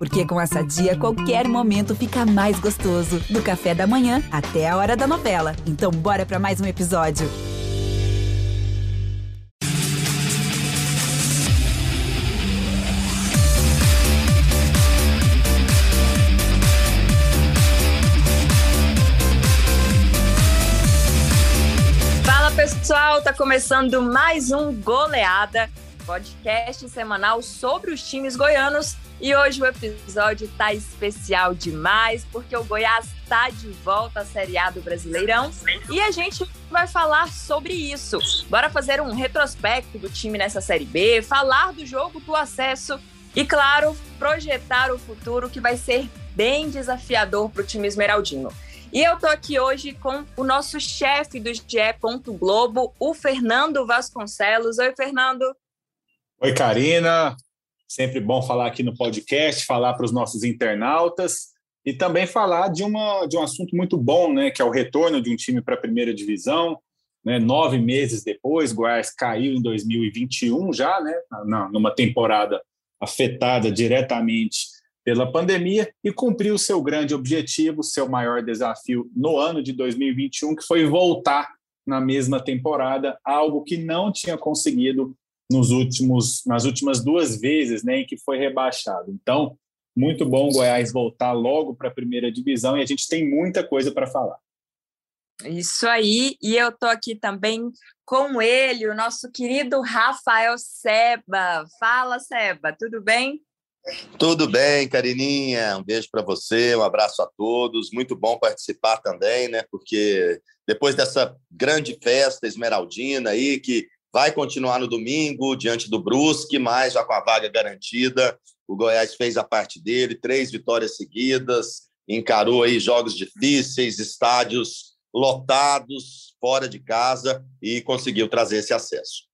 Porque com essa dia, qualquer momento fica mais gostoso. Do café da manhã até a hora da novela. Então, bora para mais um episódio. Fala pessoal, tá começando mais um Goleada, podcast semanal sobre os times goianos e hoje o episódio tá especial demais, porque o Goiás está de volta à Série A do Brasileirão e a gente vai falar sobre isso. Bora fazer um retrospecto do time nessa Série B, falar do jogo do acesso e, claro, projetar o futuro que vai ser bem desafiador para o time esmeraldino. E eu tô aqui hoje com o nosso chefe do GE. Globo, o Fernando Vasconcelos. Oi, Fernando. Oi, Karina. Sempre bom falar aqui no podcast, falar para os nossos internautas e também falar de, uma, de um assunto muito bom, né, que é o retorno de um time para a primeira divisão. Né, nove meses depois, Goiás caiu em 2021 já, né, na, numa temporada afetada diretamente pela pandemia e cumpriu seu grande objetivo, seu maior desafio no ano de 2021, que foi voltar na mesma temporada, algo que não tinha conseguido nos últimos, nas últimas duas vezes né, em que foi rebaixado. Então, muito bom o Goiás voltar logo para a primeira divisão e a gente tem muita coisa para falar. Isso aí, e eu estou aqui também com ele, o nosso querido Rafael Seba. Fala, Seba, tudo bem? Tudo bem, Carininha. Um beijo para você, um abraço a todos. Muito bom participar também, né? Porque depois dessa grande festa esmeraldina aí, que vai continuar no domingo diante do Brusque, mas já com a vaga garantida. O Goiás fez a parte dele, três vitórias seguidas, encarou aí jogos difíceis, estádios lotados, fora de casa e conseguiu trazer esse acesso.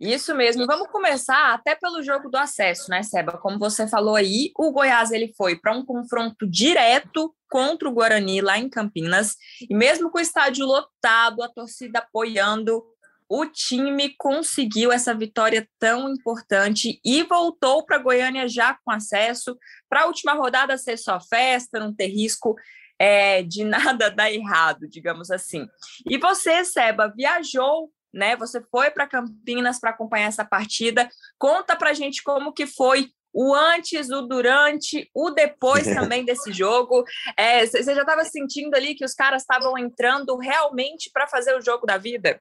Isso mesmo. Vamos começar até pelo jogo do acesso, né, Seba? Como você falou aí, o Goiás ele foi para um confronto direto contra o Guarani lá em Campinas, e mesmo com o estádio lotado, a torcida apoiando, o time conseguiu essa vitória tão importante e voltou para Goiânia já com acesso. Para a última rodada ser só festa, não ter risco é, de nada dar errado, digamos assim. E você, Seba, viajou, né? Você foi para Campinas para acompanhar essa partida. Conta para gente como que foi o antes, o durante, o depois também desse jogo. É, você já estava sentindo ali que os caras estavam entrando realmente para fazer o jogo da vida?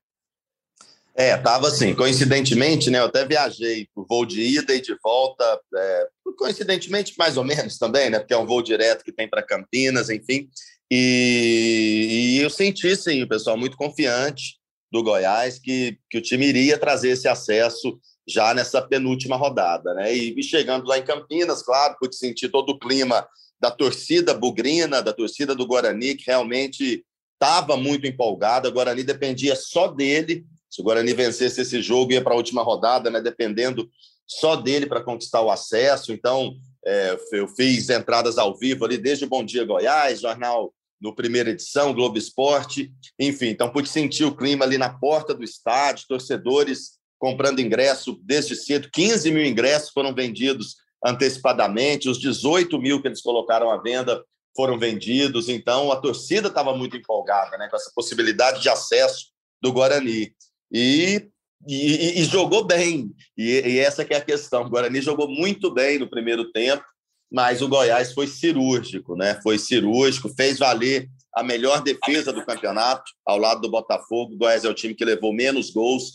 É, tava assim, coincidentemente, né? Eu até viajei o voo de ida e de volta, é, coincidentemente mais ou menos também, né? Porque é um voo direto que tem para Campinas, enfim. E, e, eu senti, sim, o pessoal muito confiante do Goiás que, que o time iria trazer esse acesso já nessa penúltima rodada, né? E, e chegando lá em Campinas, claro, pude sentir todo o clima da torcida bugrina, da torcida do Guarani, que realmente estava muito empolgada. O Guarani dependia só dele se o Guarani vencesse esse jogo, ia para a última rodada, né, dependendo só dele para conquistar o acesso. Então, é, eu fiz entradas ao vivo ali desde o Bom Dia Goiás, jornal no primeira edição, Globo Esporte, enfim. Então, pude sentir o clima ali na porta do estádio, torcedores comprando ingresso desde cedo. 15 mil ingressos foram vendidos antecipadamente, os 18 mil que eles colocaram à venda foram vendidos. Então, a torcida estava muito empolgada né, com essa possibilidade de acesso do Guarani e, e, e jogou bem. E, e, essa é a questão. O Guarani jogou muito bem no primeiro tempo, mas o Goiás foi cirúrgico, né? Foi cirúrgico, fez valer a melhor defesa do campeonato, ao lado do Botafogo. O Goiás é o time que levou menos gols.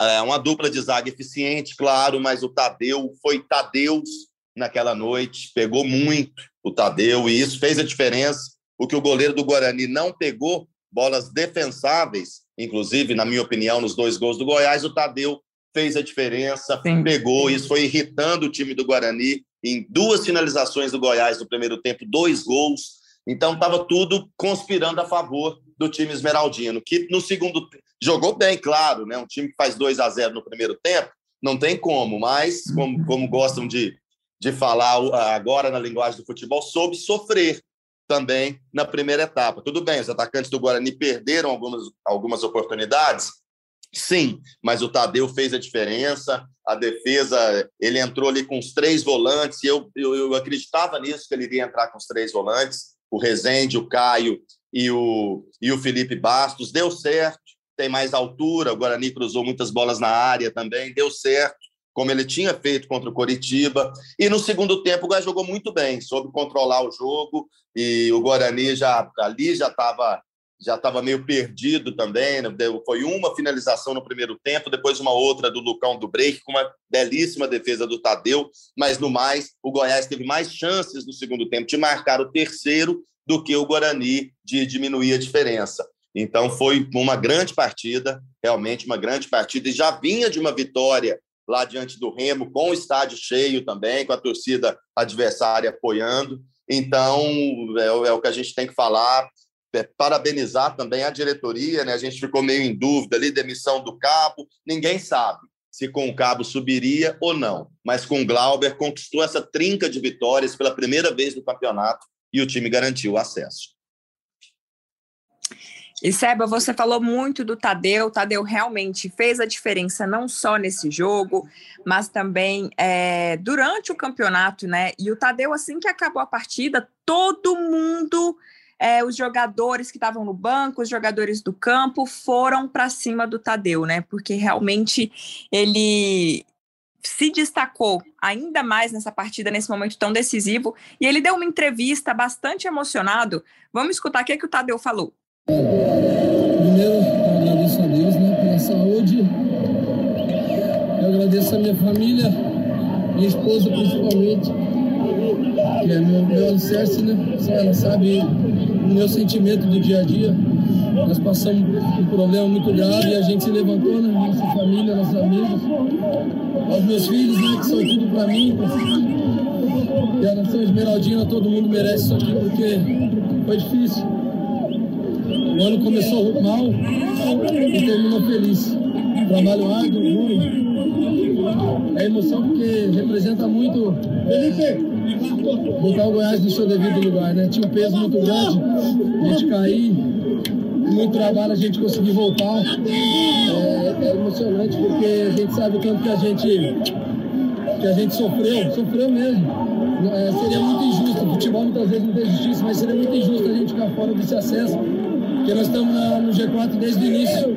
É uma dupla de zaga eficiente, claro, mas o Tadeu foi Tadeus naquela noite, pegou muito o Tadeu, e isso fez a diferença. O que o goleiro do Guarani não pegou, bolas defensáveis, inclusive, na minha opinião, nos dois gols do Goiás, o Tadeu fez a diferença, Sim. pegou, isso foi irritando o time do Guarani. Em duas finalizações do Goiás no primeiro tempo, dois gols. Então, estava tudo conspirando a favor do time esmeraldino, que no segundo jogou bem, claro, né? Um time que faz 2 a 0 no primeiro tempo, não tem como, mas, como, como gostam de, de falar agora na linguagem do futebol, soube sofrer também na primeira etapa. Tudo bem, os atacantes do Guarani perderam algumas, algumas oportunidades, sim, mas o Tadeu fez a diferença. a defesa, ele entrou ali com os três volantes, e eu, eu, eu acreditava nisso, que ele iria entrar com os três volantes, o Rezende, o Caio e o, e o Felipe Bastos. Deu certo, tem mais altura, o Guarani cruzou muitas bolas na área também, deu certo, como ele tinha feito contra o Coritiba. E no segundo tempo o Guarani jogou muito bem, soube controlar o jogo, e o Guarani já ali já estava já estava meio perdido também. Né? Foi uma finalização no primeiro tempo, depois uma outra do Lucão do Break, com uma belíssima defesa do Tadeu. Mas no mais, o Goiás teve mais chances no segundo tempo de marcar o terceiro do que o Guarani de diminuir a diferença. Então foi uma grande partida, realmente uma grande partida, e já vinha de uma vitória lá diante do Remo, com o estádio cheio também, com a torcida adversária apoiando. Então, é, é o que a gente tem que falar é, parabenizar também a diretoria, né? A gente ficou meio em dúvida ali, demissão do cabo, ninguém sabe se com o cabo subiria ou não, mas com o Glauber conquistou essa trinca de vitórias pela primeira vez no campeonato e o time garantiu o acesso. E Seba, você falou muito do Tadeu. O Tadeu realmente fez a diferença não só nesse jogo, mas também é, durante o campeonato, né? E o Tadeu, assim que acabou a partida, todo mundo é, os jogadores que estavam no banco, os jogadores do campo foram para cima do Tadeu, né? Porque realmente ele se destacou ainda mais nessa partida, nesse momento tão decisivo, e ele deu uma entrevista bastante emocionado. Vamos escutar o que, é que o Tadeu falou. Primeiro, eu agradeço a Deus né, pela saúde. Eu agradeço a minha família, minha esposa principalmente, que é meu, meu alicerce, né? Ela sabe o meu sentimento do dia a dia. Nós passamos um problema muito grave e a gente se levantou, né? Nossa família, nossos amigos, aos meus filhos, né? Que são tudo para mim. E a Nação Esmeraldina, todo mundo merece isso aqui porque foi difícil. O ano começou mal e terminou feliz. Trabalho árduo, duro. É emoção porque representa muito. Botar o Goiás no seu devido lugar, né? Tinha um peso muito grande, a gente cair, muito trabalho a gente conseguir voltar. É, é, emocionante porque a gente sabe o tanto que a gente, que a gente sofreu, sofreu mesmo. É, seria muito injusto, o futebol muitas vezes não tem justiça, mas seria muito injusto a gente ficar fora desse acesso, porque nós estamos na, no G4 desde o início.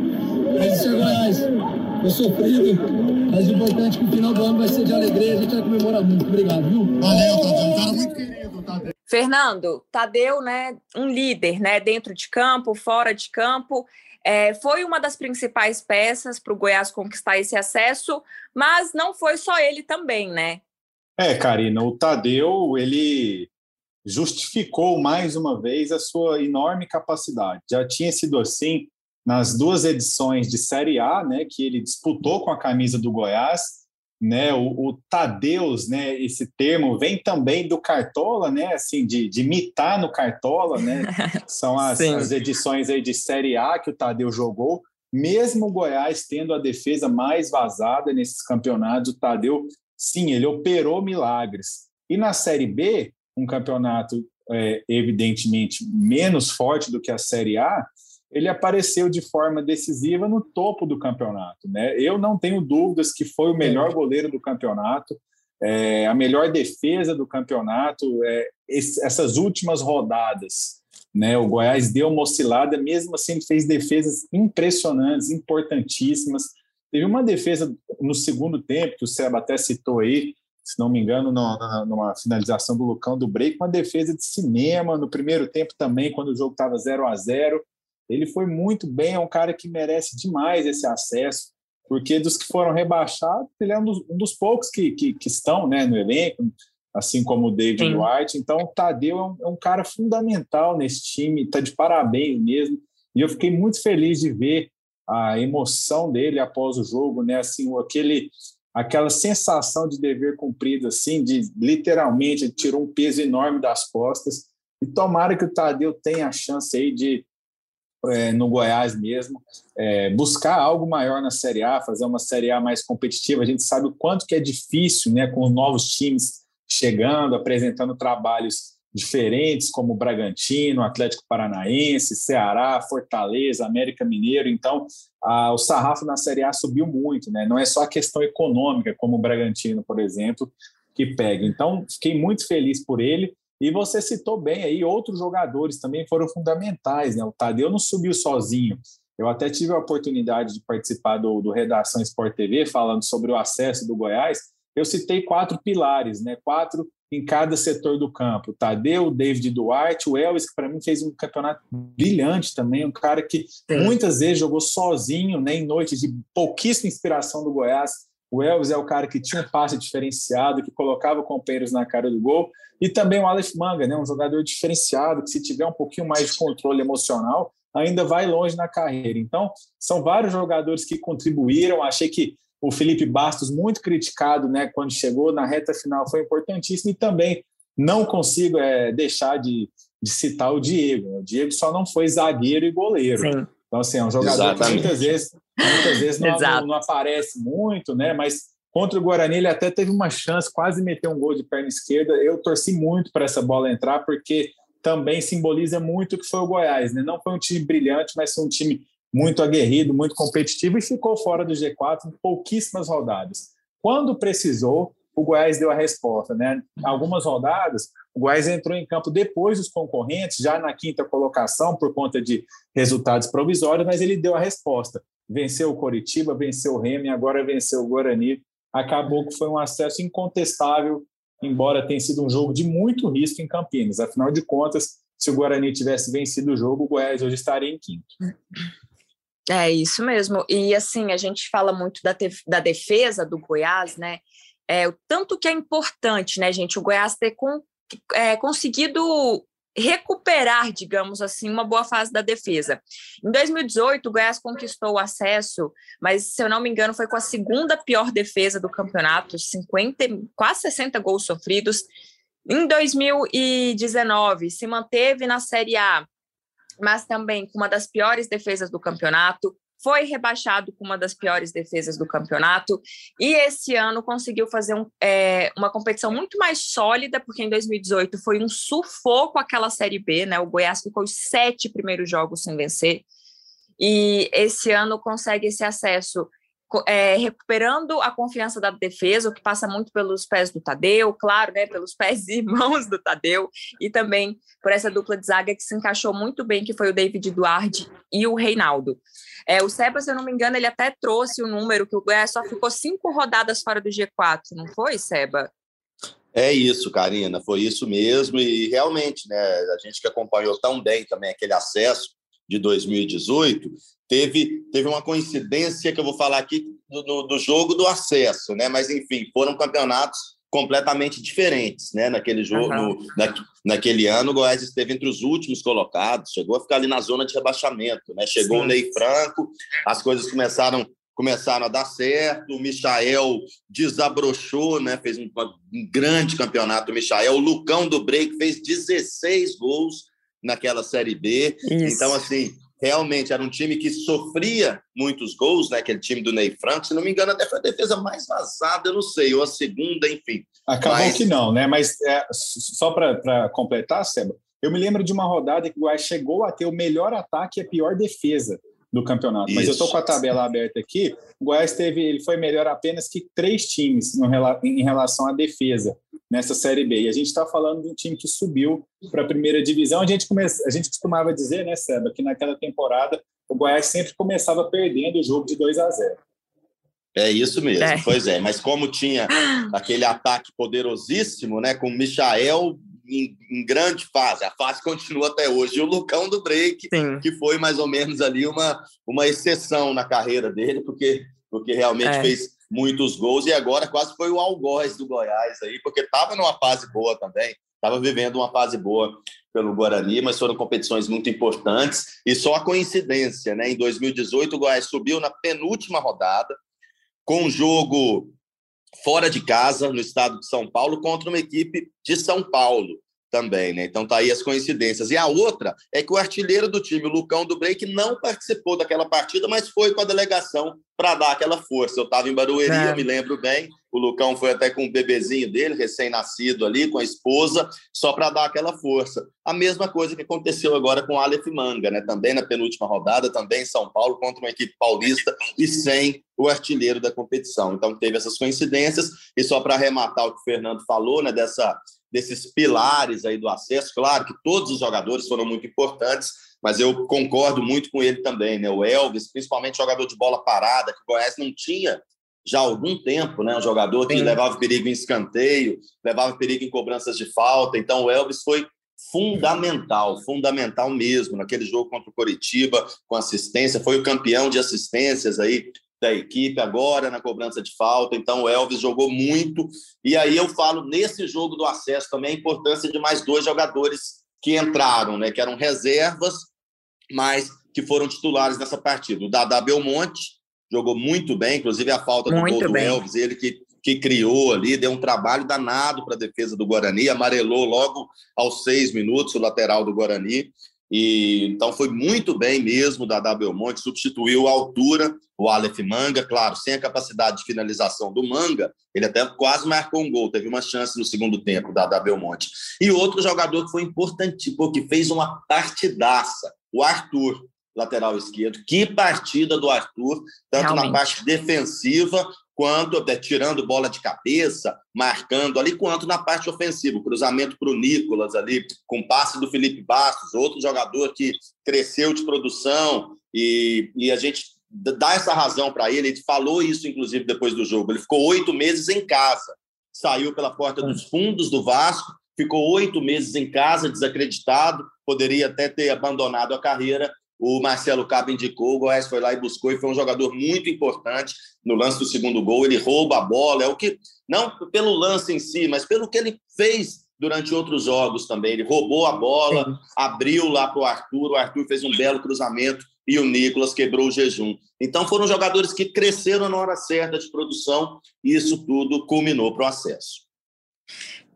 Mas isso é Goiás, foi sofrido, mas o importante é que o final do ano vai ser de alegria, a gente vai comemorar muito. Obrigado, viu? Valeu, Tadeu. Cara muito querido, Tadeu. Fernando, Tadeu, né, um líder, né, dentro de campo, fora de campo, é, foi uma das principais peças para o Goiás conquistar esse acesso, mas não foi só ele também, né? É, Karina, o Tadeu, ele justificou mais uma vez a sua enorme capacidade. Já tinha sido assim nas duas edições de Série A, né, que ele disputou com a camisa do Goiás, né, o, o Tadeus, né, esse termo vem também do Cartola, né, assim, de, de imitar no Cartola, né, são as, as, edições aí de Série A que o Tadeu jogou, mesmo o Goiás tendo a defesa mais vazada nesses campeonatos, o Tadeu, sim, ele operou milagres. E na Série B, um campeonato é, evidentemente menos forte do que a Série A, ele apareceu de forma decisiva no topo do campeonato. Né? Eu não tenho dúvidas que foi o melhor goleiro do campeonato, é, a melhor defesa do campeonato, é, esse, essas últimas rodadas. Né? O Goiás deu uma oscilada, mesmo assim fez defesas impressionantes, importantíssimas. Teve uma defesa no segundo tempo, que o Seba até citou aí, se não me engano, no, numa finalização do Lucão do Break, uma defesa de cinema no primeiro tempo também, quando o jogo estava 0 a 0 ele foi muito bem, é um cara que merece demais esse acesso, porque dos que foram rebaixados, ele é um dos, um dos poucos que, que, que, estão né, no elenco, assim como o David Sim. White. Então, o Tadeu é um, é um cara fundamental nesse time, está de parabéns mesmo. E eu fiquei muito feliz de ver a emoção dele após o jogo, né? Assim, aquele, aquela sensação de dever cumprido, assim, de literalmente tirou um peso enorme das costas. E tomara que o Tadeu tenha a chance aí de é, no Goiás mesmo, é, buscar algo maior na Série A, fazer uma Série A mais competitiva. A gente sabe o quanto que é difícil, né, com os novos times chegando, apresentando trabalhos diferentes, como Bragantino, Atlético Paranaense, Ceará, Fortaleza, América Mineiro. Então, a, o sarrafo na Série A subiu muito, né? Não é só a questão econômica, como o Bragantino, por exemplo, que pega. Então, fiquei muito feliz por ele. E você citou bem aí, outros jogadores também foram fundamentais, né? O Tadeu não subiu sozinho. Eu até tive a oportunidade de participar do, do Redação Sport TV, falando sobre o acesso do Goiás. Eu citei quatro pilares, né? Quatro em cada setor do campo. Tadeu, David Duarte, o Elvis, que para mim fez um campeonato brilhante também, um cara que Sim. muitas vezes jogou sozinho, né, em noites de pouquíssima inspiração do Goiás. O Elvis é o cara que tinha um passe diferenciado, que colocava companheiros na cara do gol. E também o Aleph Manga, né, um jogador diferenciado, que se tiver um pouquinho mais de controle emocional, ainda vai longe na carreira. Então, são vários jogadores que contribuíram. Achei que o Felipe Bastos, muito criticado né, quando chegou na reta final, foi importantíssimo. E também não consigo é, deixar de, de, citar o Diego. O Diego só não foi zagueiro e goleiro. Sim. Então, assim, é um jogador Exatamente. que muitas vezes, muitas vezes não, não, não, aparece muito, né? Mas contra o Guarani ele até teve uma chance, quase meteu um gol de perna esquerda. Eu torci muito para essa bola entrar, porque também simboliza muito o que foi o Goiás, né? Não foi um time brilhante, mas foi um time muito aguerrido, muito competitivo e ficou fora do G4 em pouquíssimas rodadas. Quando precisou, o Goiás deu a resposta, né? Algumas rodadas, o Goiás entrou em campo depois dos concorrentes, já na quinta colocação, por conta de resultados provisórios, mas ele deu a resposta. Venceu o Coritiba, venceu o Remy, agora venceu o Guarani. Acabou que foi um acesso incontestável, embora tenha sido um jogo de muito risco em Campinas. Afinal de contas, se o Guarani tivesse vencido o jogo, o Goiás hoje estaria em quinto. É isso mesmo. E assim, a gente fala muito da, da defesa do Goiás, né? É, o tanto que é importante, né, gente, o Goiás ter é, conseguido recuperar, digamos assim, uma boa fase da defesa. Em 2018, o Goiás conquistou o acesso, mas se eu não me engano, foi com a segunda pior defesa do campeonato, 50, quase 60 gols sofridos. Em 2019, se manteve na Série A, mas também com uma das piores defesas do campeonato, foi rebaixado com uma das piores defesas do campeonato, e esse ano conseguiu fazer um, é, uma competição muito mais sólida, porque em 2018 foi um sufoco aquela Série B, né? O Goiás ficou os sete primeiros jogos sem vencer, e esse ano consegue esse acesso é, recuperando a confiança da defesa, o que passa muito pelos pés do Tadeu, claro, né, pelos pés e mãos do Tadeu, e também por essa dupla de zaga que se encaixou muito bem, que foi o David Duarte e o Reinaldo. É, o Seba, se eu não me engano, ele até trouxe o número que o Goiás só ficou cinco rodadas fora do G4, não foi, Seba? É isso, Karina, foi isso mesmo, e realmente, né, a gente que acompanhou tão bem também aquele acesso de 2018, teve, teve uma coincidência que eu vou falar aqui do, do jogo do acesso, né? Mas enfim, foram campeonatos completamente diferentes, né? Naquele jogo, uhum. no, na, naquele ano, o Goiás esteve entre os últimos colocados, chegou a ficar ali na zona de rebaixamento, né? Chegou Sim. o Ney Franco, as coisas começaram começaram a dar certo, o Michael desabrochou, né? Fez um, um grande campeonato, o Michael, o Lucão do Break fez 16 gols naquela Série B. Isso. Então, assim, realmente era um time que sofria muitos gols, né? Aquele time do Ney Franco, se não me engano, até foi a defesa mais vazada, eu não sei, ou a segunda, enfim. Acabou Mas... que não, né? Mas é, só para completar, Seba, eu me lembro de uma rodada que o Goiás chegou a ter o melhor ataque e a pior defesa do campeonato. Isso. Mas eu estou com a tabela aberta aqui. O Goiás teve, ele foi melhor apenas que três times no, em relação à defesa nessa Série B. E a gente está falando de um time que subiu para a primeira divisão. A gente, come... a gente costumava dizer, né, Seba, que naquela temporada o Goiás sempre começava perdendo o jogo de 2 a 0. É isso mesmo, é. pois é. Mas como tinha aquele ataque poderosíssimo, né, com o Michael em, em, grande fase, a fase continua até hoje. E o Lucão do Break, Sim. que foi mais ou menos ali uma, uma exceção na carreira dele, porque, porque realmente é. fez muitos gols e agora quase foi o algoz do Goiás aí, porque estava numa fase boa também, estava vivendo uma fase boa pelo Guarani, mas foram competições muito importantes e só a coincidência, né? Em 2018 o Goiás subiu na penúltima rodada com um jogo fora de casa no estado de São Paulo contra uma equipe de São Paulo. Também, né? Então tá aí as coincidências. E a outra é que o artilheiro do time, o Lucão do Break, não participou daquela partida, mas foi com a delegação para dar aquela força. Eu estava em Barueri, é. eu me lembro bem. O Lucão foi até com o bebezinho dele, recém-nascido ali, com a esposa, só para dar aquela força. A mesma coisa que aconteceu agora com o Aleph Manga, né? Também na penúltima rodada, também em São Paulo, contra uma equipe paulista e sem o artilheiro da competição. Então teve essas coincidências. E só para arrematar o que o Fernando falou, né? Dessa desses pilares aí do acesso. Claro que todos os jogadores foram muito importantes, mas eu concordo muito com ele também, né? O Elvis, principalmente jogador de bola parada, que o Goiás não tinha já há algum tempo, né? Um jogador que Sim. levava perigo em escanteio, levava perigo em cobranças de falta. Então, o Elvis foi fundamental, fundamental mesmo naquele jogo contra o Coritiba, com assistência, foi o campeão de assistências aí da equipe agora na cobrança de falta. Então, o Elvis jogou muito. E aí eu falo nesse jogo do acesso também a importância de mais dois jogadores que entraram, né? Que eram reservas, mas que foram titulares nessa partida. O Dada Belmonte jogou muito bem, inclusive a falta do gol do Elvis, ele que, que criou ali, deu um trabalho danado para a defesa do Guarani, amarelou logo aos seis minutos o lateral do Guarani. E, então foi muito bem mesmo da W Monte, substituiu a altura o Aleph Manga, claro, sem a capacidade de finalização do Manga, ele até quase marcou um gol, teve uma chance no segundo tempo da W Monte. E outro jogador que foi importante, porque fez uma partidaça, o Arthur, lateral esquerdo. Que partida do Arthur, tanto Realmente. na parte defensiva quanto até tirando bola de cabeça, marcando ali, quanto na parte ofensiva, cruzamento para o Nicolas ali, com passe do Felipe Bastos, outro jogador que cresceu de produção. E, e a gente dá essa razão para ele, ele falou isso inclusive depois do jogo, ele ficou oito meses em casa, saiu pela porta dos fundos do Vasco, ficou oito meses em casa, desacreditado, poderia até ter abandonado a carreira o Marcelo Cabo indicou, o Goiás foi lá e buscou, e foi um jogador muito importante no lance do segundo gol. Ele rouba a bola, é o que, não pelo lance em si, mas pelo que ele fez durante outros jogos também. Ele roubou a bola, Sim. abriu lá para o Arthur, o Arthur fez um belo cruzamento e o Nicolas quebrou o jejum. Então foram jogadores que cresceram na hora certa de produção e isso tudo culminou para o acesso.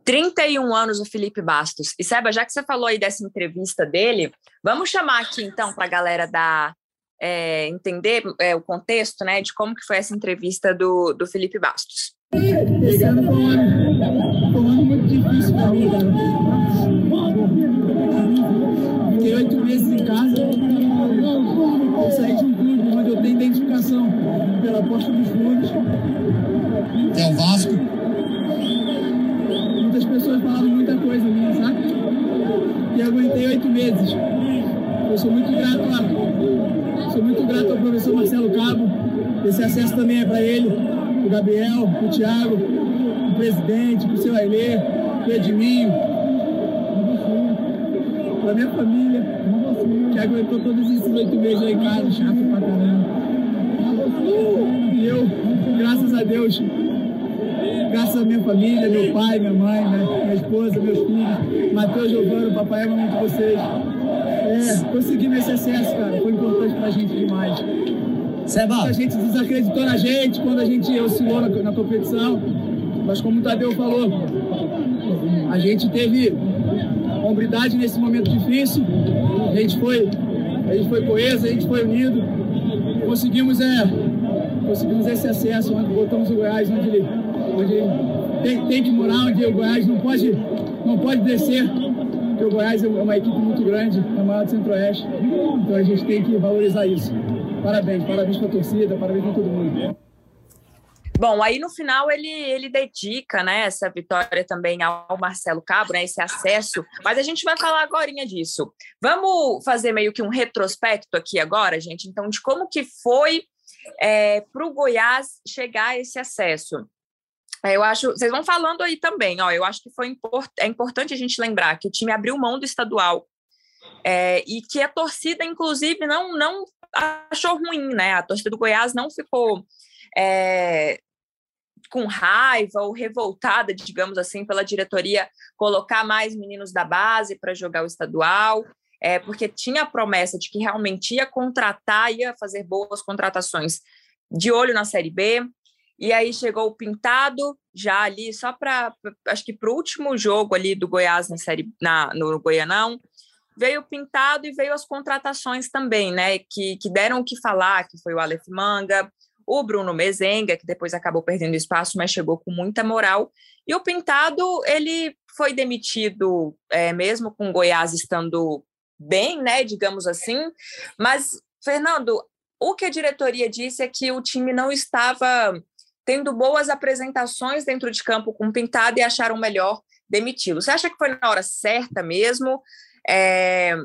31 anos o Felipe Bastos. E Seba, já que você falou aí dessa entrevista dele, vamos chamar aqui então para a galera dar é, entender é, o contexto, né, de como que foi essa entrevista do, do Felipe Bastos. Esse ano foi um ano, foi um ano muito difícil para mim. Fiquei oito meses em casa. Eu saí de um clube onde eu tenho identificação pela Posta dos Fundos. É o Vasco pessoas falaram muita coisa minha, sabe? E aguentei oito meses. Eu sou muito grato a, sou muito grato ao professor Marcelo Cabo. Esse acesso também é para ele, o Gabriel, o Thiago, o presidente, o seu Ailê, o Edminho, para minha família, que aguentou todos esses oito meses aí em casa, chato pra caramba. E eu, graças a Deus, graças à minha família, meu pai, minha mãe, né? minha esposa, meus filhos, Matheus, Giovano, papai ama muito vocês. É, conseguimos esse acesso, cara, foi importante pra gente demais. Seba. A gente desacreditou na gente quando a gente oscilou na, na competição, mas como o Tadeu falou, a gente teve hombridade nesse momento difícil, a gente foi, a gente foi coeso, a gente foi unido, conseguimos, é, conseguimos esse acesso, botamos o Goiás onde ele tem, tem que morar, onde o Goiás não pode, não pode descer, porque o Goiás é uma equipe muito grande, é a maior do Centro-Oeste, então a gente tem que valorizar isso. Parabéns, parabéns para a torcida, parabéns para todo mundo. Bom, aí no final ele, ele dedica né, essa vitória também ao Marcelo Cabo, né, esse acesso, mas a gente vai falar agora disso. Vamos fazer meio que um retrospecto aqui agora, gente, então, de como que foi é, para o Goiás chegar a esse acesso. É, eu acho, vocês vão falando aí também, ó, eu acho que foi import, é importante a gente lembrar que o time abriu mão do estadual é, e que a torcida, inclusive, não, não achou ruim, né? A torcida do Goiás não ficou é, com raiva ou revoltada, digamos assim, pela diretoria colocar mais meninos da base para jogar o estadual, é, porque tinha a promessa de que realmente ia contratar, ia fazer boas contratações de olho na Série B. E aí chegou o Pintado, já ali, só para, acho que para o último jogo ali do Goiás na série, na, no Goianão, veio o Pintado e veio as contratações também, né, que, que deram o que falar, que foi o Aleph Manga, o Bruno Mezenga, que depois acabou perdendo espaço, mas chegou com muita moral, e o Pintado, ele foi demitido, é, mesmo com o Goiás estando bem, né, digamos assim, mas, Fernando, o que a diretoria disse é que o time não estava tendo boas apresentações dentro de campo com Pintado e acharam melhor demiti-lo. Você acha que foi na hora certa mesmo? É,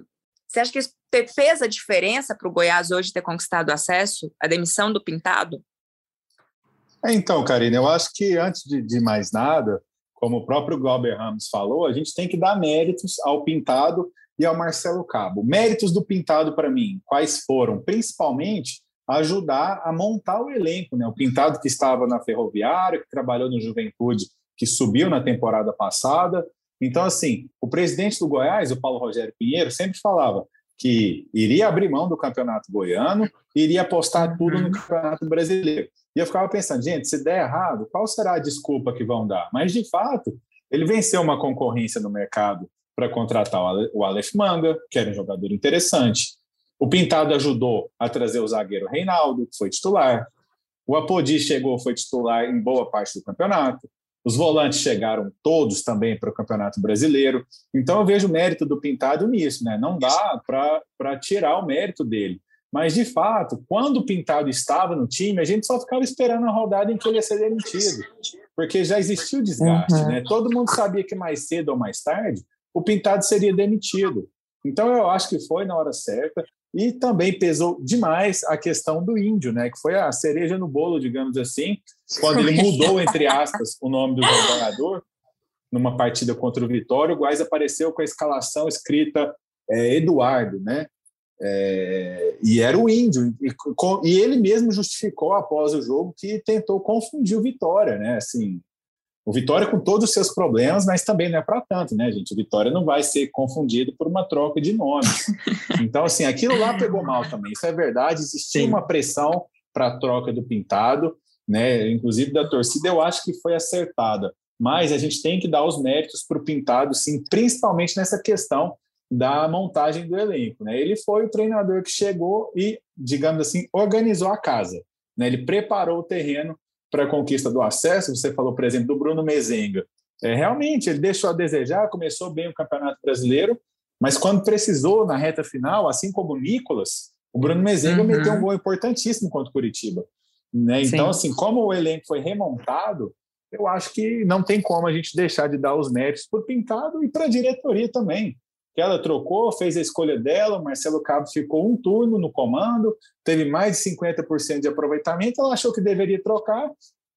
você acha que isso fez a diferença para o Goiás hoje ter conquistado acesso, a demissão do Pintado? É, então, Karina, eu acho que antes de, de mais nada, como o próprio Glauber Ramos falou, a gente tem que dar méritos ao Pintado e ao Marcelo Cabo. Méritos do Pintado para mim, quais foram? Principalmente ajudar a montar o elenco, né? O Pintado que estava na Ferroviária, que trabalhou no Juventude, que subiu na temporada passada. Então, assim, o presidente do Goiás, o Paulo Rogério Pinheiro, sempre falava que iria abrir mão do campeonato goiano, iria apostar tudo no uhum. campeonato brasileiro. E eu ficava pensando, gente, se der errado, qual será a desculpa que vão dar? Mas, de fato, ele venceu uma concorrência no mercado para contratar o Aleph Manga, que era um jogador interessante. O Pintado ajudou a trazer o zagueiro Reinaldo, que foi titular. O Apodi chegou, foi titular em boa parte do campeonato. Os volantes chegaram todos também para o Campeonato Brasileiro. Então eu vejo o mérito do Pintado nisso, né? Não dá para tirar o mérito dele. Mas, de fato, quando o Pintado estava no time, a gente só ficava esperando a rodada em que ele ia ser demitido, porque já existia o desgaste. Uhum. Né? Todo mundo sabia que mais cedo ou mais tarde o Pintado seria demitido. Então, eu acho que foi na hora certa. E também pesou demais a questão do índio, né? que foi a cereja no bolo, digamos assim, quando ele mudou, entre aspas, o nome do jogador numa partida contra o Vitória, o Guais apareceu com a escalação escrita é, Eduardo, né? É, e era o índio, e, e, ele mesmo justificou após o jogo que tentou confundir o Vitória, né? Assim, o Vitória com todos os seus problemas, mas também não é para tanto, né, gente? O Vitória não vai ser confundido por uma troca de nomes. Então, assim, aquilo lá pegou mal também. Isso é verdade. Existia Sim. uma pressão para a troca do Pintado, né? Inclusive da torcida, eu acho que foi acertada. Mas a gente tem que dar os méritos para o Pintado, sim, principalmente nessa questão da montagem do elenco. Né? Ele foi o treinador que chegou e, digamos assim, organizou a casa. Né? Ele preparou o terreno para a conquista do acesso. Você falou, por exemplo, do Bruno Mezenga. É, realmente, ele deixou a desejar, começou bem o Campeonato Brasileiro, mas quando precisou, na reta final, assim como o Nicolas, o Bruno Mezenga uhum. meteu um gol importantíssimo contra o Curitiba. Né? Então, assim, como o elenco foi remontado, eu acho que não tem como a gente deixar de dar os méritos para o Pintado e para a diretoria também que ela trocou, fez a escolha dela, o Marcelo Cabo ficou um turno no comando, teve mais de 50% de aproveitamento, ela achou que deveria trocar.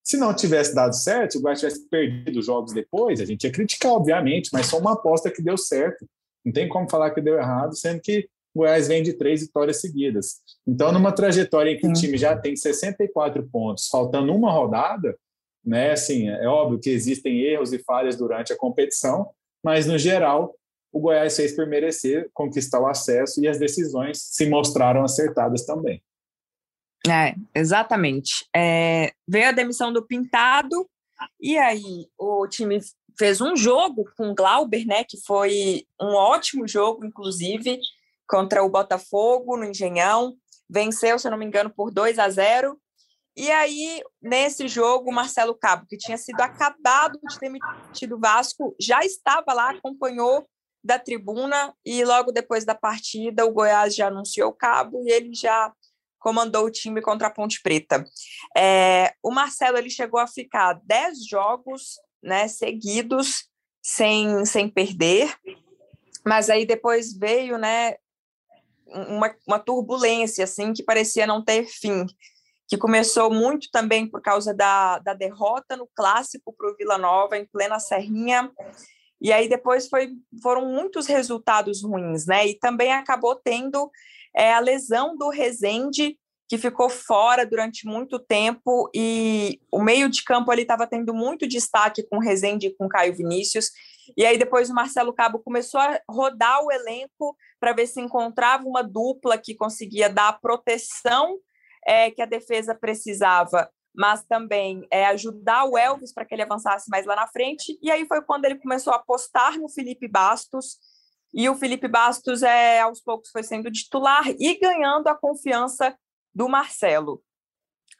Se não tivesse dado certo, se o Goiás tivesse perdido os jogos depois, a gente ia criticar, obviamente, mas foi uma aposta que deu certo. Não tem como falar que deu errado, sendo que o Goiás vem de três vitórias seguidas. Então, numa trajetória em que o time já tem 64 pontos, faltando uma rodada, né, assim, é óbvio que existem erros e falhas durante a competição, mas no geral o Goiás fez por merecer conquistar o acesso e as decisões se mostraram acertadas também. É, exatamente. É, veio a demissão do Pintado, e aí o time fez um jogo com o Glauber, né, que foi um ótimo jogo, inclusive, contra o Botafogo no Engenhão. Venceu, se eu não me engano, por 2 a 0. E aí, nesse jogo, o Marcelo Cabo, que tinha sido acabado de demitir o Vasco, já estava lá, acompanhou da tribuna e logo depois da partida o Goiás já anunciou o cabo e ele já comandou o time contra a Ponte Preta. É, o Marcelo ele chegou a ficar dez jogos né, seguidos sem, sem perder, mas aí depois veio né, uma, uma turbulência assim que parecia não ter fim, que começou muito também por causa da, da derrota no clássico para o Vila Nova em plena Serrinha e aí depois foi, foram muitos resultados ruins, né? E também acabou tendo é, a lesão do Rezende, que ficou fora durante muito tempo, e o meio de campo ali estava tendo muito destaque com o Rezende e com o Caio Vinícius. E aí depois o Marcelo Cabo começou a rodar o elenco para ver se encontrava uma dupla que conseguia dar a proteção é, que a defesa precisava mas também é, ajudar o Elvis para que ele avançasse mais lá na frente. E aí foi quando ele começou a apostar no Felipe Bastos, e o Felipe Bastos é, aos poucos foi sendo titular e ganhando a confiança do Marcelo.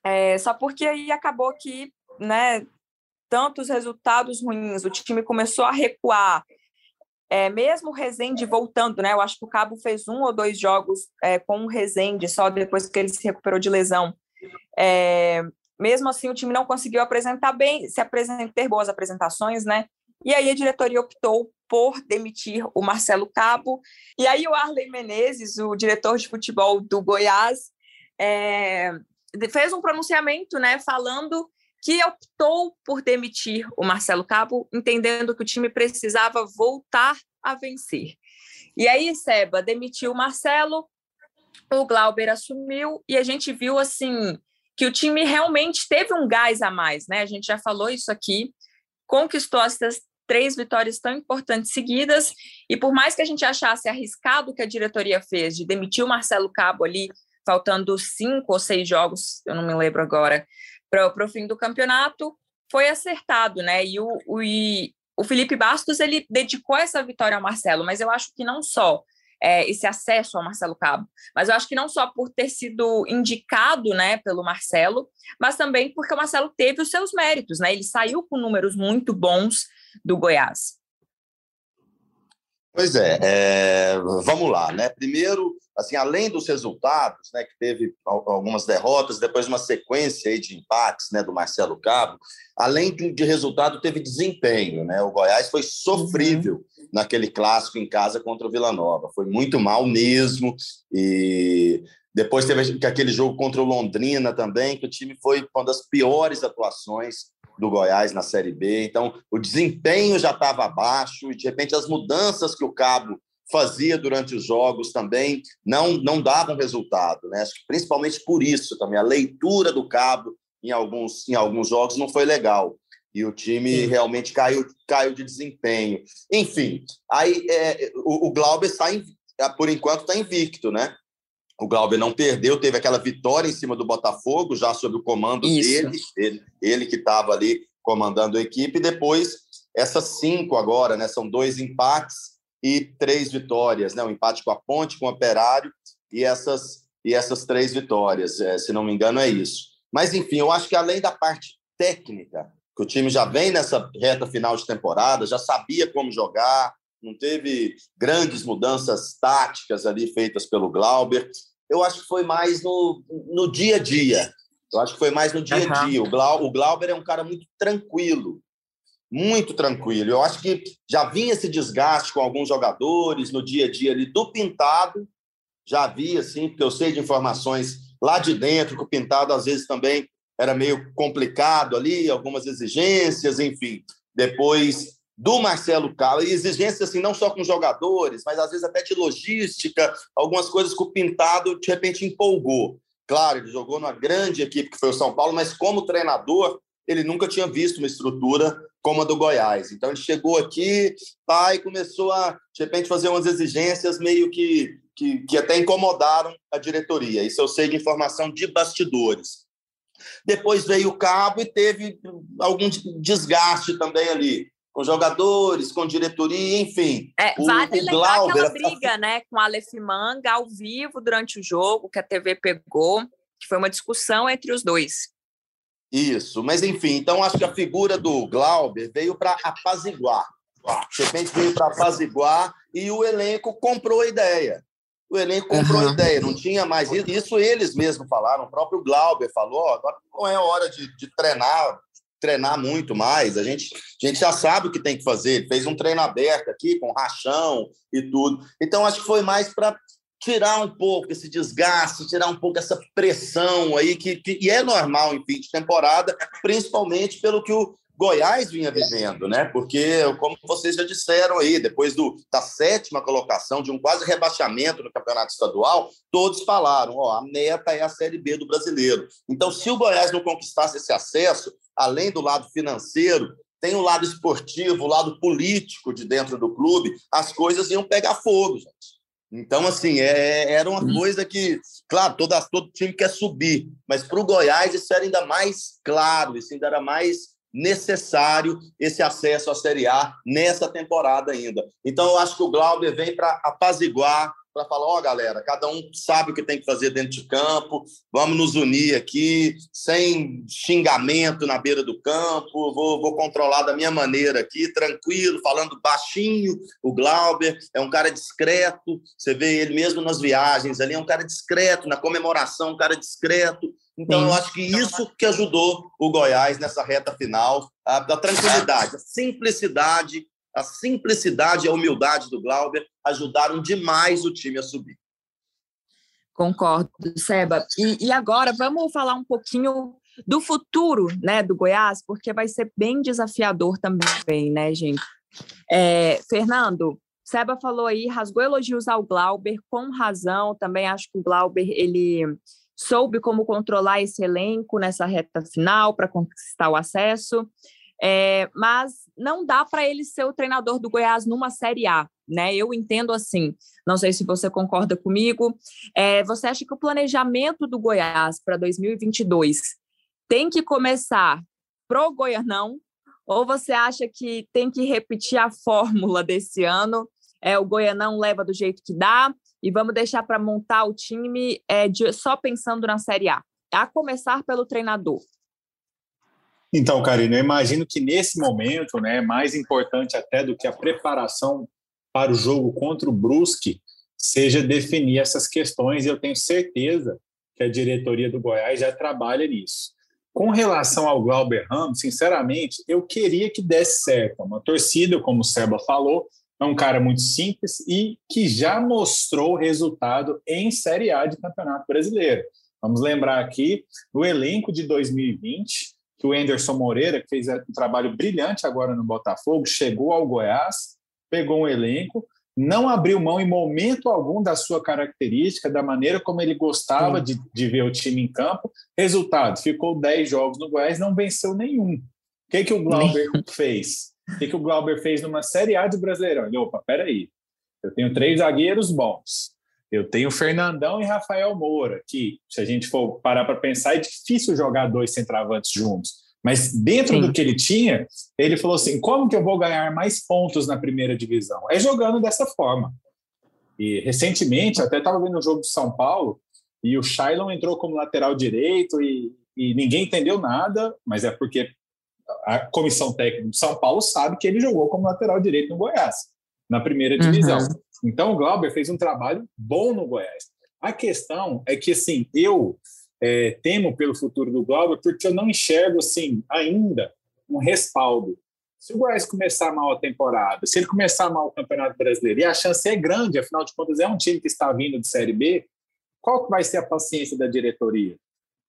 É, só porque aí acabou que, né, tantos resultados ruins, o time começou a recuar, é, mesmo o Rezende voltando, né? Eu acho que o Cabo fez um ou dois jogos é, com o Rezende só depois que ele se recuperou de lesão. É, mesmo assim, o time não conseguiu apresentar bem, se apresentar, ter boas apresentações, né? E aí a diretoria optou por demitir o Marcelo Cabo. E aí o Arley Menezes, o diretor de futebol do Goiás, é, fez um pronunciamento, né, falando que optou por demitir o Marcelo Cabo, entendendo que o time precisava voltar a vencer. E aí, Seba demitiu o Marcelo, o Glauber assumiu, e a gente viu assim que o time realmente teve um gás a mais, né? A gente já falou isso aqui, conquistou essas três vitórias tão importantes seguidas, e por mais que a gente achasse arriscado o que a diretoria fez de demitir o Marcelo Cabo ali, faltando cinco ou seis jogos, eu não me lembro agora, para o fim do campeonato, foi acertado, né? E o, o, e o Felipe Bastos ele dedicou essa vitória ao Marcelo, mas eu acho que não só é, esse acesso ao Marcelo Cabo, mas eu acho que não só por ter sido indicado, né, pelo Marcelo, mas também porque o Marcelo teve os seus méritos, né? Ele saiu com números muito bons do Goiás. Pois é, é, vamos lá, né? Primeiro, assim, além dos resultados, né, que teve algumas derrotas, depois uma sequência de empates, né, do Marcelo Cabo, além de, de resultado, teve desempenho, né? O Goiás foi sofrível uhum. naquele clássico em casa contra o Vila Nova, foi muito mal mesmo e depois teve aquele jogo contra o Londrina também, que o time foi uma das piores atuações do Goiás na Série B. Então, o desempenho já estava abaixo e, de repente, as mudanças que o Cabo fazia durante os jogos também não, não davam resultado. Né? Acho que principalmente por isso também. A leitura do Cabo em alguns, em alguns jogos não foi legal. E o time Sim. realmente caiu, caiu de desempenho. Enfim, aí é, o, o Glauber está, por enquanto, está invicto, né? O Glauber não perdeu, teve aquela vitória em cima do Botafogo, já sob o comando dele, ele, ele que estava ali comandando a equipe. E depois, essas cinco agora, né? São dois empates e três vitórias, né? Um empate com a Ponte, com o Operário e essas, e essas três vitórias, é, se não me engano, é isso. Mas, enfim, eu acho que além da parte técnica, que o time já vem nessa reta final de temporada, já sabia como jogar, não teve grandes mudanças táticas ali feitas pelo Glauber eu acho que foi mais no, no dia a dia. Eu acho que foi mais no dia a dia. O, Glau, o Glauber é um cara muito tranquilo, muito tranquilo. Eu acho que já vinha esse desgaste com alguns jogadores no dia a dia ali do Pintado. Já havia, assim, porque eu sei de informações lá de dentro que o Pintado às vezes também era meio complicado ali, algumas exigências, enfim. Depois do Marcelo Cala, e exigências assim, não só com jogadores, mas às vezes até de logística, algumas coisas que o Pintado de repente empolgou. Claro, ele jogou numa grande equipe que foi o São Paulo, mas como treinador, ele nunca tinha visto uma estrutura como a do Goiás. Então ele chegou aqui, pai, começou a de repente fazer umas exigências meio que, que, que até incomodaram a diretoria. Isso eu sei de informação de bastidores. Depois veio o cabo e teve algum desgaste também ali com jogadores, com diretoria, enfim. É, vale o, o lembrar Glauber... aquela briga, né, com a Aleph Manga ao vivo durante o jogo, que a TV pegou, que foi uma discussão entre os dois. Isso, mas enfim, então acho que a figura do Glauber veio para apaziguar. De repente veio para apaziguar e o elenco comprou a ideia. O elenco comprou uhum. a ideia, não tinha mais isso. Eles mesmos falaram, o próprio Glauber falou: agora não é hora de, de treinar treinar muito mais. A gente, a gente já sabe o que tem que fazer. Ele fez um treino aberto aqui, com rachão e tudo. Então, acho que foi mais para tirar um pouco esse desgaste, tirar um pouco essa pressão aí, que, que e é normal em fim de temporada, principalmente pelo que o Goiás vinha vivendo, né? Porque, como vocês já disseram aí, depois do, da sétima colocação, de um quase rebaixamento no campeonato estadual, todos falaram: ó, a meta é a Série B do brasileiro. Então, se o Goiás não conquistasse esse acesso, além do lado financeiro, tem o lado esportivo, o lado político de dentro do clube, as coisas iam pegar fogo, gente. Então, assim, é, era uma coisa que, claro, todo time quer subir, mas para o Goiás isso era ainda mais claro, isso ainda era mais necessário esse acesso à Série A nessa temporada ainda. Então, eu acho que o Glauber vem para apaziguar para falar, ó, oh, galera, cada um sabe o que tem que fazer dentro de campo, vamos nos unir aqui, sem xingamento na beira do campo, vou, vou controlar da minha maneira aqui, tranquilo, falando baixinho. O Glauber é um cara discreto, você vê ele mesmo nas viagens ali, é um cara discreto, na comemoração, um cara discreto. Então, eu acho que isso que ajudou o Goiás nessa reta final, a, a tranquilidade, a simplicidade a simplicidade e a humildade do Glauber ajudaram demais o time a subir. Concordo, Seba. E, e, agora vamos falar um pouquinho do futuro né, do Goiás, porque vai ser bem desafiador também, né, gente? É, Fernando, Seba falou aí, rasgou elogios ao Glauber, com razão. Também acho que o Glauber ele soube como controlar esse elenco nessa reta final para conquistar o acesso. É, mas não dá para ele ser o treinador do Goiás numa Série A, né? Eu entendo assim. Não sei se você concorda comigo. É, você acha que o planejamento do Goiás para 2022 tem que começar pro Goianão? Ou você acha que tem que repetir a fórmula desse ano? É, o Goianão leva do jeito que dá e vamos deixar para montar o time é, de, só pensando na Série A. A começar pelo treinador. Então, Karina, eu imagino que nesse momento, né, mais importante até do que a preparação para o jogo contra o Brusque, seja definir essas questões, e eu tenho certeza que a diretoria do Goiás já trabalha nisso. Com relação ao Glauber Ramos, sinceramente, eu queria que desse certo. Uma torcida, como o Seba falou, é um cara muito simples e que já mostrou resultado em Série A de Campeonato Brasileiro. Vamos lembrar aqui, no elenco de 2020, que o Anderson Moreira, que fez um trabalho brilhante agora no Botafogo, chegou ao Goiás, pegou um elenco, não abriu mão em momento algum da sua característica, da maneira como ele gostava de, de, ver o time em campo. Resultado: ficou 10 jogos no Goiás, não venceu nenhum. O que, que o Glauber fez? O que, que o Glauber fez numa Série A de Brasileirão? Ele, opa, peraí, eu tenho três zagueiros bons. Eu tenho Fernandão e Rafael Moura, que, se a gente for parar para pensar, é difícil jogar dois centravantes juntos. Mas dentro Sim. do que ele tinha, ele falou assim: como que eu vou ganhar mais pontos na primeira divisão? É jogando dessa forma. E recentemente, até estava vendo o jogo do São Paulo, e o Shailon entrou como lateral direito, e, e ninguém entendeu nada, mas é porque a comissão técnica do São Paulo sabe que ele jogou como lateral direito no Goiás, na primeira divisão. Uhum. Então, o Glauber fez um trabalho bom no Goiás. A questão é que, assim, eu é, temo pelo futuro do Glauber porque eu não enxergo, assim, ainda um respaldo. Se o Goiás começar mal a temporada, se ele começar mal o Campeonato Brasileiro, e a chance é grande, afinal de contas, é um time que está vindo de Série B, qual que vai ser a paciência da diretoria?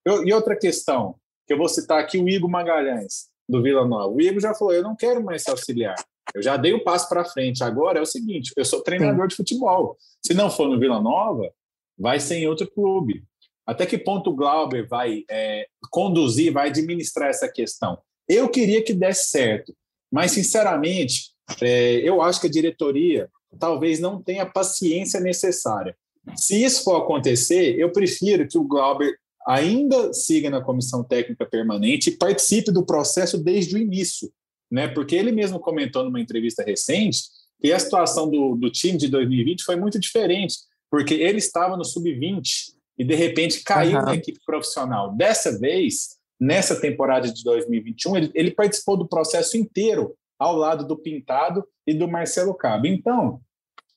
Eu, e outra questão, que eu vou citar aqui o Igor Magalhães, do Vila Nova. O Igor já falou, eu não quero mais ser auxiliar. Eu já dei o um passo para frente. Agora é o seguinte: eu sou treinador de futebol. Se não for no Vila Nova, vai ser em outro clube. Até que ponto o Glauber vai é, conduzir, vai administrar essa questão? Eu queria que desse certo, mas sinceramente, é, eu acho que a diretoria talvez não tenha paciência necessária. Se isso for acontecer, eu prefiro que o Glauber ainda siga na comissão técnica permanente e participe do processo desde o início né? Porque ele mesmo comentou numa entrevista recente que a situação do, do time de 2020 foi muito diferente, porque ele estava no sub-20 e de repente caiu uhum. na equipe profissional. Dessa vez, nessa temporada de 2021, ele, ele participou do processo inteiro ao lado do Pintado e do Marcelo Cabo. Então,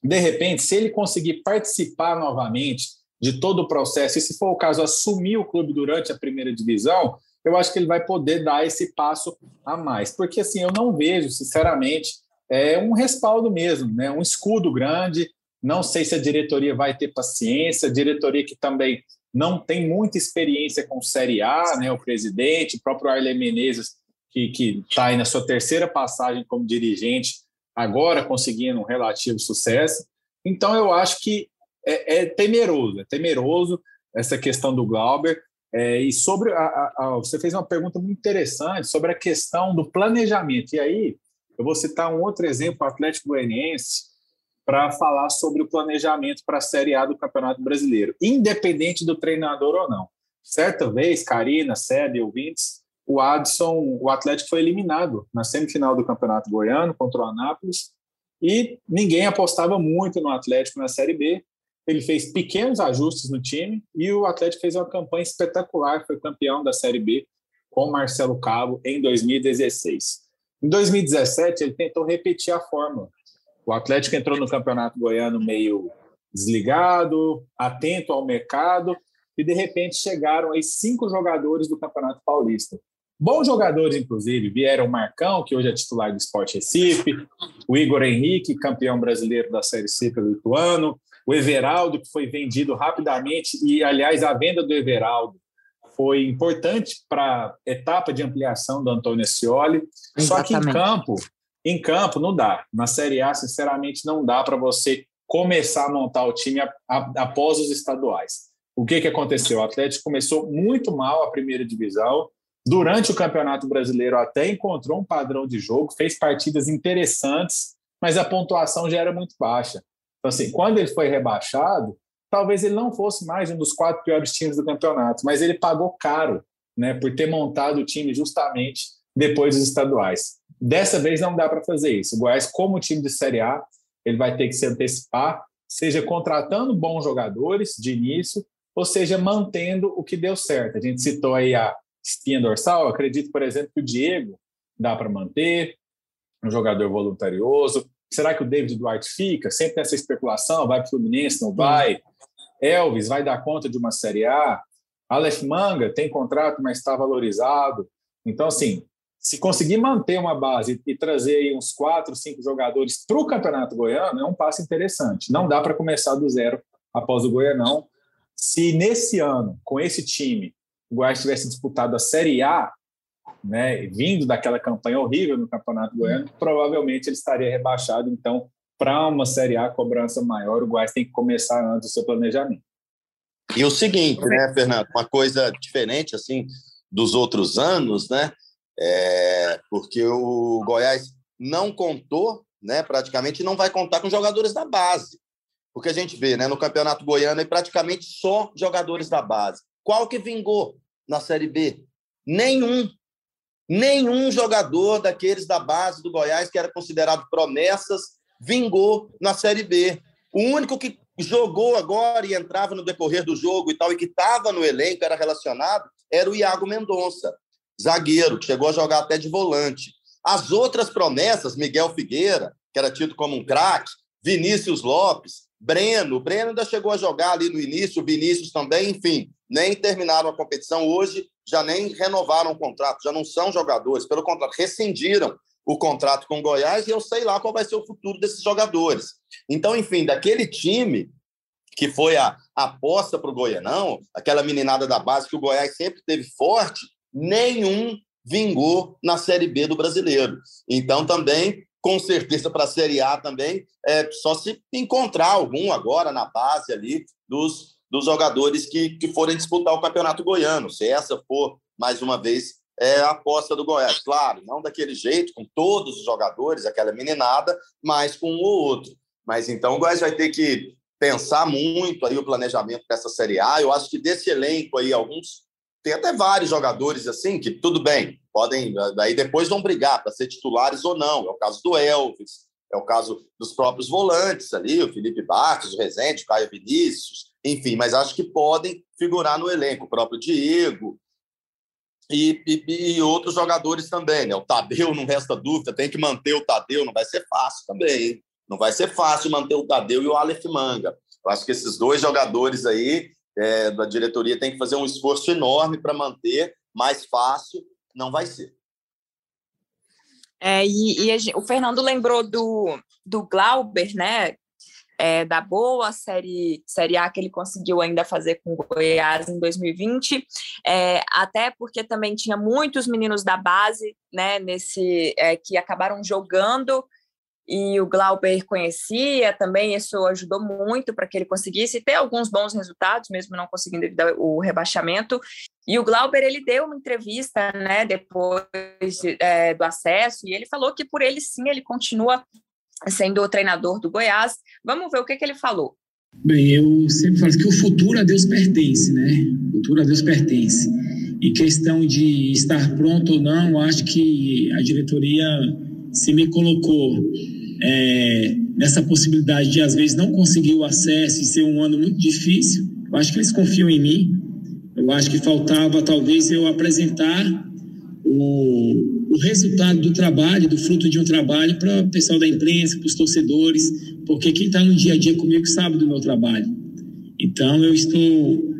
de repente, se ele conseguir participar novamente de todo o processo, e se for o caso, assumir o clube durante a primeira divisão, eu acho que ele vai poder dar esse passo a mais. Porque, assim, eu não vejo, sinceramente, é um respaldo mesmo, né? um escudo grande. Não sei se a diretoria vai ter paciência, a diretoria que também não tem muita experiência com Série A, né? o presidente, o próprio Arlen Menezes, que está aí na sua terceira passagem como dirigente, agora conseguindo um relativo sucesso. Então, eu acho que é, é temeroso, é temeroso essa questão do Glauber. É, e sobre a, a, a, você fez uma pergunta muito interessante sobre a questão do planejamento. E aí eu vou citar um outro exemplo, o Atlético Goianiense, para falar sobre o planejamento para a Série A do Campeonato Brasileiro, independente do treinador ou não. Certa vez, Karina, Sede, ouvintes, o Adson, o Atlético foi eliminado na semifinal do Campeonato Goiano contra o Anápolis e ninguém apostava muito no Atlético na Série B. Ele fez pequenos ajustes no time e o Atlético fez uma campanha espetacular, foi campeão da Série B com Marcelo Cabo em 2016. Em 2017, ele tentou repetir a fórmula. O Atlético entrou no Campeonato Goiano meio desligado, atento ao mercado, e de repente chegaram aí cinco jogadores do Campeonato Paulista. Bons jogadores, inclusive, vieram o Marcão, que hoje é titular do Sport Recife, o Igor Henrique, campeão brasileiro da Série C pelo Ituano, o Everaldo, que foi vendido rapidamente, e, aliás, a venda do Everaldo foi importante para a etapa de ampliação do Antônio Scioli, só que em campo, em campo não dá. Na Série A, sinceramente, não dá para você começar a montar o time a, a, após os estaduais. O que, que aconteceu? O Atlético começou muito mal a primeira divisão, Durante o Campeonato Brasileiro, até encontrou um padrão de jogo, fez partidas interessantes, mas a pontuação já era muito baixa. Então, assim, quando ele foi rebaixado, talvez ele não fosse mais um dos quatro piores times do campeonato, mas ele pagou caro né, por ter montado o time justamente depois dos estaduais. Dessa vez não dá para fazer isso. O Goiás, como time de Série A, ele vai ter que se antecipar, seja contratando bons jogadores de início, ou seja, mantendo o que deu certo. A gente citou aí a espinha dorsal, acredito, por exemplo, que o Diego dá para manter, um jogador voluntarioso. Será que o David Duarte fica? Sempre nessa especulação, vai para o Fluminense, não vai? Elvis vai dar conta de uma Série A? Aleph Manga tem contrato, mas está valorizado. Então, assim, se conseguir manter uma base e trazer aí uns quatro, cinco jogadores para o Campeonato Goiano, é um passo interessante. Não dá para começar do zero após o Goianão. Se nesse ano, com esse time, o Goiás tivesse disputado a Série A, né, vindo daquela campanha horrível no Campeonato Goiano, provavelmente ele estaria rebaixado. Então, para uma Série A cobrança maior, o Goiás tem que começar antes do seu planejamento. E o seguinte, né, Fernando, uma coisa diferente assim dos outros anos, né? É, porque o Goiás não contou, né? Praticamente não vai contar com jogadores da base, porque a gente vê, né? No Campeonato Goiano é praticamente só jogadores da base. Qual que vingou na Série B? Nenhum. Nenhum jogador daqueles da base do Goiás, que era considerado promessas, vingou na Série B. O único que jogou agora e entrava no decorrer do jogo e tal, e que estava no elenco, era relacionado, era o Iago Mendonça, zagueiro, que chegou a jogar até de volante. As outras promessas, Miguel Figueira, que era tido como um craque, Vinícius Lopes, Breno, o Breno ainda chegou a jogar ali no início, o Vinícius também, enfim, nem terminaram a competição hoje, já nem renovaram o contrato, já não são jogadores, pelo contrário, rescindiram o contrato com o Goiás e eu sei lá qual vai ser o futuro desses jogadores. Então, enfim, daquele time que foi a, aposta para o Goianão, aquela meninada da base que o Goiás sempre teve forte, nenhum vingou na Série B do brasileiro. Então, também com certeza para a Série A também, é só se encontrar algum agora na base ali dos, dos jogadores que, que forem disputar o Campeonato Goiano. Se essa for, mais uma vez, é a aposta do Goiás. Claro, não daquele jeito, com todos os jogadores, aquela meninada, mas com um ou outro. Mas então o Goiás vai ter que pensar muito aí o planejamento dessa Série A. Eu acho que desse elenco aí, alguns tem até vários jogadores assim que tudo bem, podem daí depois vão brigar para ser titulares ou não. É o caso do Elvis, é o caso dos próprios volantes ali, o Felipe Bartos, o Rezende, o Caio Vinícius, enfim, mas acho que podem figurar no elenco, o próprio Diego e, e, e outros jogadores também, né? O Tadeu não resta dúvida, tem que manter o Tadeu, não vai ser fácil também, hein? Não vai ser fácil manter o Tadeu e o Aleph Manga. Eu acho que esses dois jogadores aí é, da diretoria tem que fazer um esforço enorme para manter, mais fácil não vai ser. É, e, e o Fernando lembrou do, do Glauber, né? É, da boa série, série A que ele conseguiu ainda fazer com o Goiás em 2020, é, até porque também tinha muitos meninos da base, né, nesse é, que acabaram jogando e o Glauber conhecia também, isso ajudou muito para que ele conseguisse ter alguns bons resultados, mesmo não conseguindo devido o rebaixamento. E o Glauber, ele deu uma entrevista, né, depois é, do acesso, e ele falou que por ele sim, ele continua sendo o treinador do Goiás. Vamos ver o que, que ele falou. Bem, eu sempre falo que o futuro a Deus pertence, né? O futuro a Deus pertence. E questão de estar pronto ou não, acho que a diretoria se me colocou é, nessa possibilidade de, às vezes, não conseguir o acesso e ser um ano muito difícil. Eu acho que eles confiam em mim. Eu acho que faltava, talvez, eu apresentar o, o resultado do trabalho, do fruto de um trabalho, para o pessoal da imprensa, para os torcedores, porque quem está no dia a dia comigo sabe do meu trabalho. Então, eu estou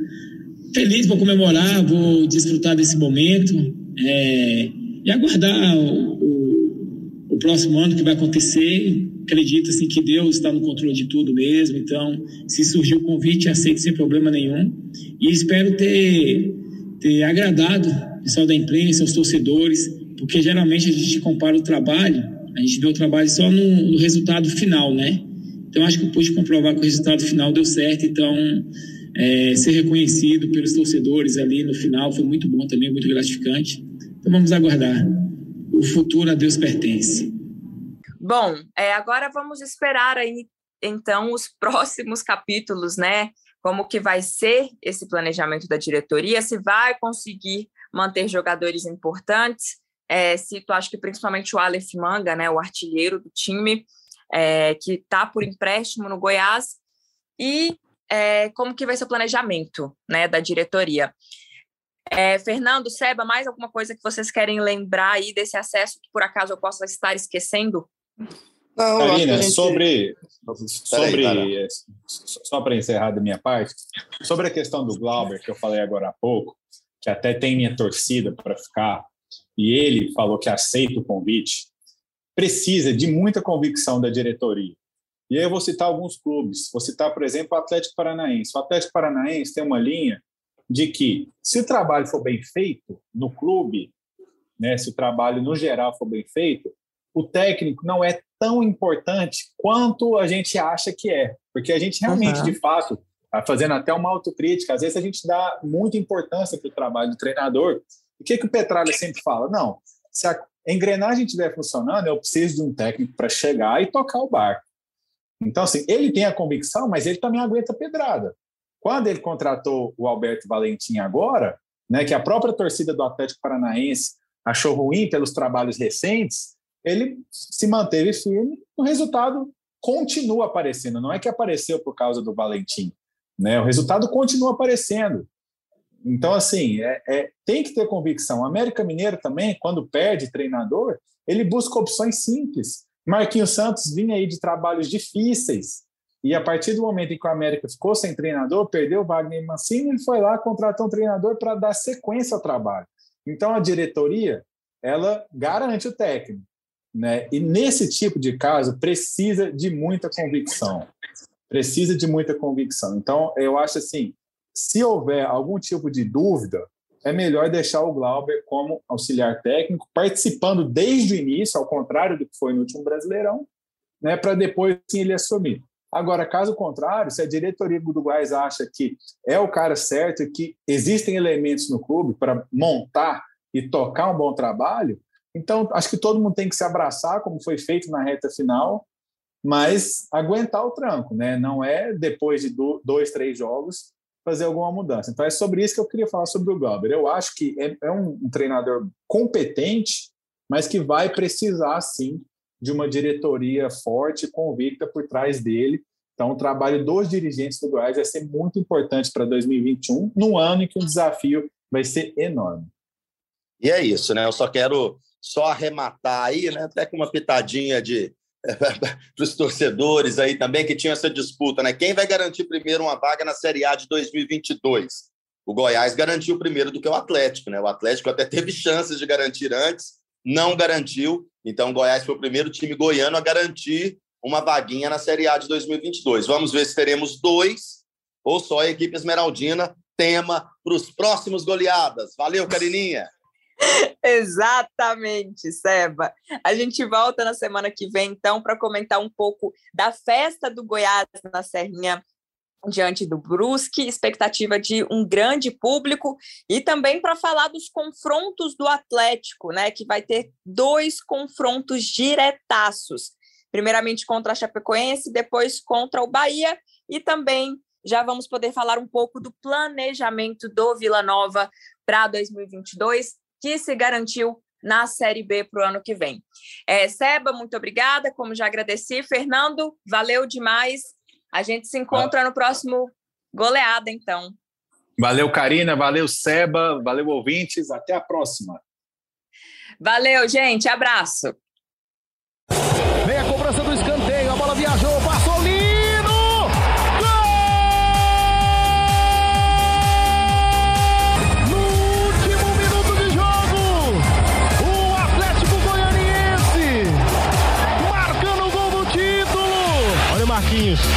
feliz, vou comemorar, vou desfrutar desse momento é, e aguardar o, o, o, próximo ano que vai acontecer. Acredito assim, que Deus está no controle de tudo mesmo, então, se surgir o convite, aceito sem problema nenhum. E espero ter, ter agradado o pessoal da imprensa, os torcedores, porque geralmente a gente compara o trabalho, a gente vê o trabalho só no, no resultado final, né? Então, acho que eu pude comprovar que o resultado final deu certo, então é, ser reconhecido pelos torcedores ali no final foi muito bom também, muito gratificante. Então vamos aguardar. O futuro a Deus pertence. Bom, é, agora vamos esperar aí então os próximos capítulos, né? Como que vai ser esse planejamento da diretoria, se vai conseguir manter jogadores importantes. É, cito, acho que principalmente o Aleph Manga, né, o artilheiro do time, é, que está por empréstimo no Goiás, e é, como que vai ser o planejamento né, da diretoria. É, Fernando, Seba, mais alguma coisa que vocês querem lembrar aí desse acesso que por acaso eu possa estar esquecendo? Não, Karina, gente... sobre, sobre aí, só para encerrar da minha parte, sobre a questão do Glauber, que eu falei agora há pouco, que até tem minha torcida para ficar, e ele falou que aceita o convite, precisa de muita convicção da diretoria. E aí eu vou citar alguns clubes. Vou citar, por exemplo, o Atlético Paranaense. O Atlético Paranaense tem uma linha de que, se o trabalho for bem feito no clube, né, se o trabalho no geral for bem feito, o técnico não é tão importante quanto a gente acha que é. Porque a gente realmente, uhum. de fato, tá fazendo até uma autocrítica, às vezes a gente dá muita importância para o trabalho do treinador. O que, que o Petralha sempre fala? Não, se a engrenagem estiver funcionando, eu preciso de um técnico para chegar e tocar o barco. Então, assim, ele tem a convicção, mas ele também aguenta pedrada. Quando ele contratou o Alberto Valentim agora, né, que a própria torcida do Atlético Paranaense achou ruim pelos trabalhos recentes, ele se manteve firme, o resultado continua aparecendo. Não é que apareceu por causa do Valentim, né? O resultado continua aparecendo. Então, assim, é, é, tem que ter convicção. O América Mineiro também, quando perde treinador, ele busca opções simples. Marquinhos Santos vinha aí de trabalhos difíceis. E a partir do momento em que o América ficou sem treinador, perdeu Wagner Mancini, ele foi lá, contratou um treinador para dar sequência ao trabalho. Então a diretoria, ela garante o técnico, né? E nesse tipo de caso precisa de muita convicção. Precisa de muita convicção. Então eu acho assim, se houver algum tipo de dúvida, é melhor deixar o Glauber como auxiliar técnico, participando desde o início, ao contrário do que foi no último Brasileirão, né, para depois sim ele assumir. Agora, caso contrário, se a diretoria do Goiás acha que é o cara certo e que existem elementos no clube para montar e tocar um bom trabalho, então acho que todo mundo tem que se abraçar, como foi feito na reta final, mas aguentar o tranco, né? Não é depois de dois, três jogos fazer alguma mudança. Então é sobre isso que eu queria falar sobre o Glauber. Eu acho que é, é um, um treinador competente, mas que vai precisar sim de uma diretoria forte, convicta por trás dele. Então, o trabalho dos dirigentes do Goiás vai ser muito importante para 2021, no ano em que o desafio vai ser enorme. E é isso, né? Eu só quero só arrematar aí, né? Até com uma pitadinha de para os torcedores aí também que tinha essa disputa, né? Quem vai garantir primeiro uma vaga na Série A de 2022? O Goiás garantiu primeiro do que o Atlético, né? O Atlético até teve chances de garantir antes, não garantiu. Então, o Goiás foi o primeiro time goiano a garantir uma vaguinha na Série A de 2022. Vamos ver se teremos dois ou só a equipe esmeraldina tema para os próximos goleadas. Valeu, Carininha! Exatamente, Seba. A gente volta na semana que vem, então, para comentar um pouco da festa do Goiás na Serrinha diante do Brusque, expectativa de um grande público e também para falar dos confrontos do Atlético, né, que vai ter dois confrontos diretaços. primeiramente contra a Chapecoense, depois contra o Bahia e também já vamos poder falar um pouco do planejamento do Vila Nova para 2022, que se garantiu na Série B para o ano que vem. É, Seba, muito obrigada, como já agradeci. Fernando, valeu demais. A gente se encontra no próximo Goleada, então. Valeu, Karina, valeu, Seba, valeu, ouvintes. Até a próxima. Valeu, gente. Abraço. Vem a cobrança do escanteio, News.